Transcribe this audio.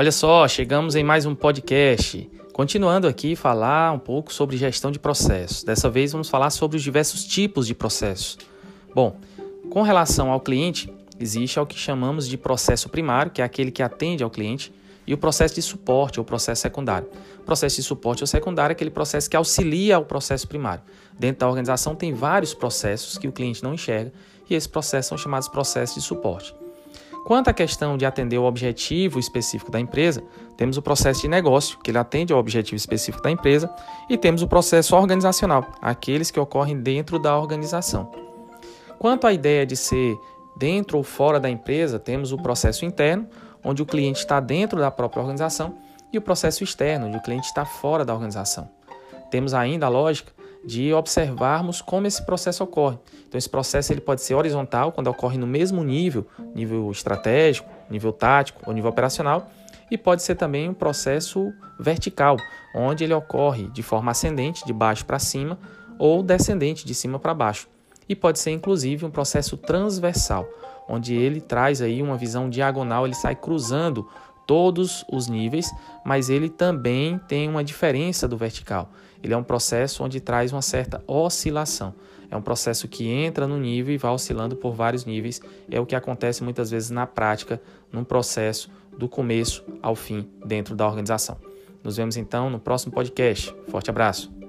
Olha só, chegamos em mais um podcast. Continuando aqui falar um pouco sobre gestão de processos. Dessa vez vamos falar sobre os diversos tipos de processos. Bom, com relação ao cliente, existe o que chamamos de processo primário, que é aquele que atende ao cliente, e o processo de suporte ou processo secundário. O processo de suporte ou secundário é aquele processo que auxilia o processo primário. Dentro da organização tem vários processos que o cliente não enxerga e esses processos são chamados processos de suporte. Quanto à questão de atender o objetivo específico da empresa, temos o processo de negócio, que ele atende ao objetivo específico da empresa, e temos o processo organizacional, aqueles que ocorrem dentro da organização. Quanto à ideia de ser dentro ou fora da empresa, temos o processo interno, onde o cliente está dentro da própria organização, e o processo externo, onde o cliente está fora da organização. Temos ainda a lógica de observarmos como esse processo ocorre. Então, esse processo ele pode ser horizontal, quando ocorre no mesmo nível, nível estratégico, nível tático ou nível operacional, e pode ser também um processo vertical, onde ele ocorre de forma ascendente, de baixo para cima, ou descendente, de cima para baixo. E pode ser inclusive um processo transversal, onde ele traz aí uma visão diagonal, ele sai cruzando todos os níveis, mas ele também tem uma diferença do vertical. Ele é um processo onde traz uma certa oscilação. É um processo que entra no nível e vai oscilando por vários níveis. É o que acontece muitas vezes na prática, num processo do começo ao fim dentro da organização. Nos vemos então no próximo podcast. Forte abraço.